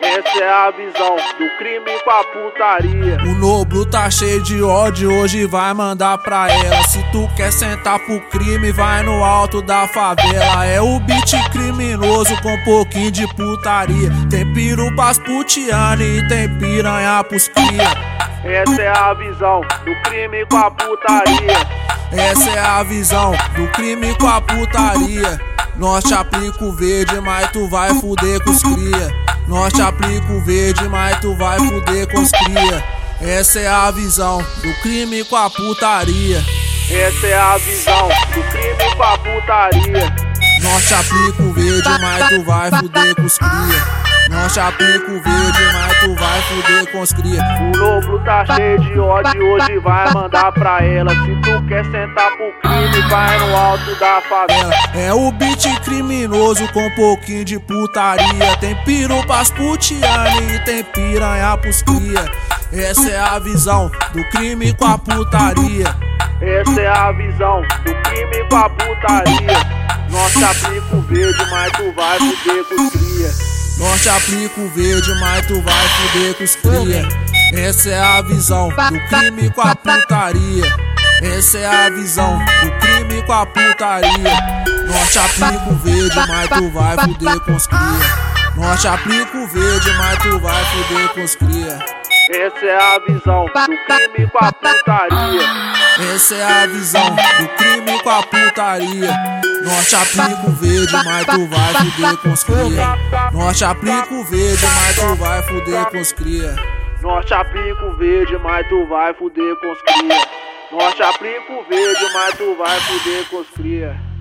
Essa é a visão do crime com a putaria. O Noblo tá cheio de ódio, hoje vai mandar pra ela. Se tu quer sentar pro crime, vai no alto da favela. É o beat criminoso com um pouquinho de putaria. Tem piru pras putiane e tem piranha pros cria. Essa é a visão do crime com a putaria. Essa é a visão do crime com a putaria. Nós te aplica o verde, mas tu vai fuder com os cria. Nós te aplica o verde, mas tu vai fuder com os cria. Essa é a visão do crime com a putaria. Essa é a visão do crime com a putaria. Nós te aplica o verde, mas tu vai fuder com os cria. Nós te aplica o verde, mas tu vai fuder com os cria. O Noblo tá cheio de ódio, hoje vai mandar pra ela. Se tu quer sentar pro crime, vai no alto da favela. É o beat criminoso com um pouquinho de putaria. Tem piru pras putiane e tem piranha pros cria. Essa é a visão do crime com a putaria. Essa é a visão do crime com a putaria. Nós te aplica o verde, mas tu vai fuder com os cria. Nós te aplica o verde, mas tu vai fuder com os cria. Essa é a visão do crime com a putaria. Essa é a visão do crime com a putaria. Nós te aplica o verde, mas tu vai fuder com os cria. Nós te aplica o verde, mas tu vai fuder com os cria. Essa é a visão do crime com a putaria. Essa é a visão do crime com a putaria. Nós te aplica verde, mas tu vai fuder com os cria. Nós te aplica verde, mas tu vai fuder com os cria. Nós te aplica verde, mas tu vai fuder com os cria. Nós te aplica verde, mas tu vai fuder com os cria.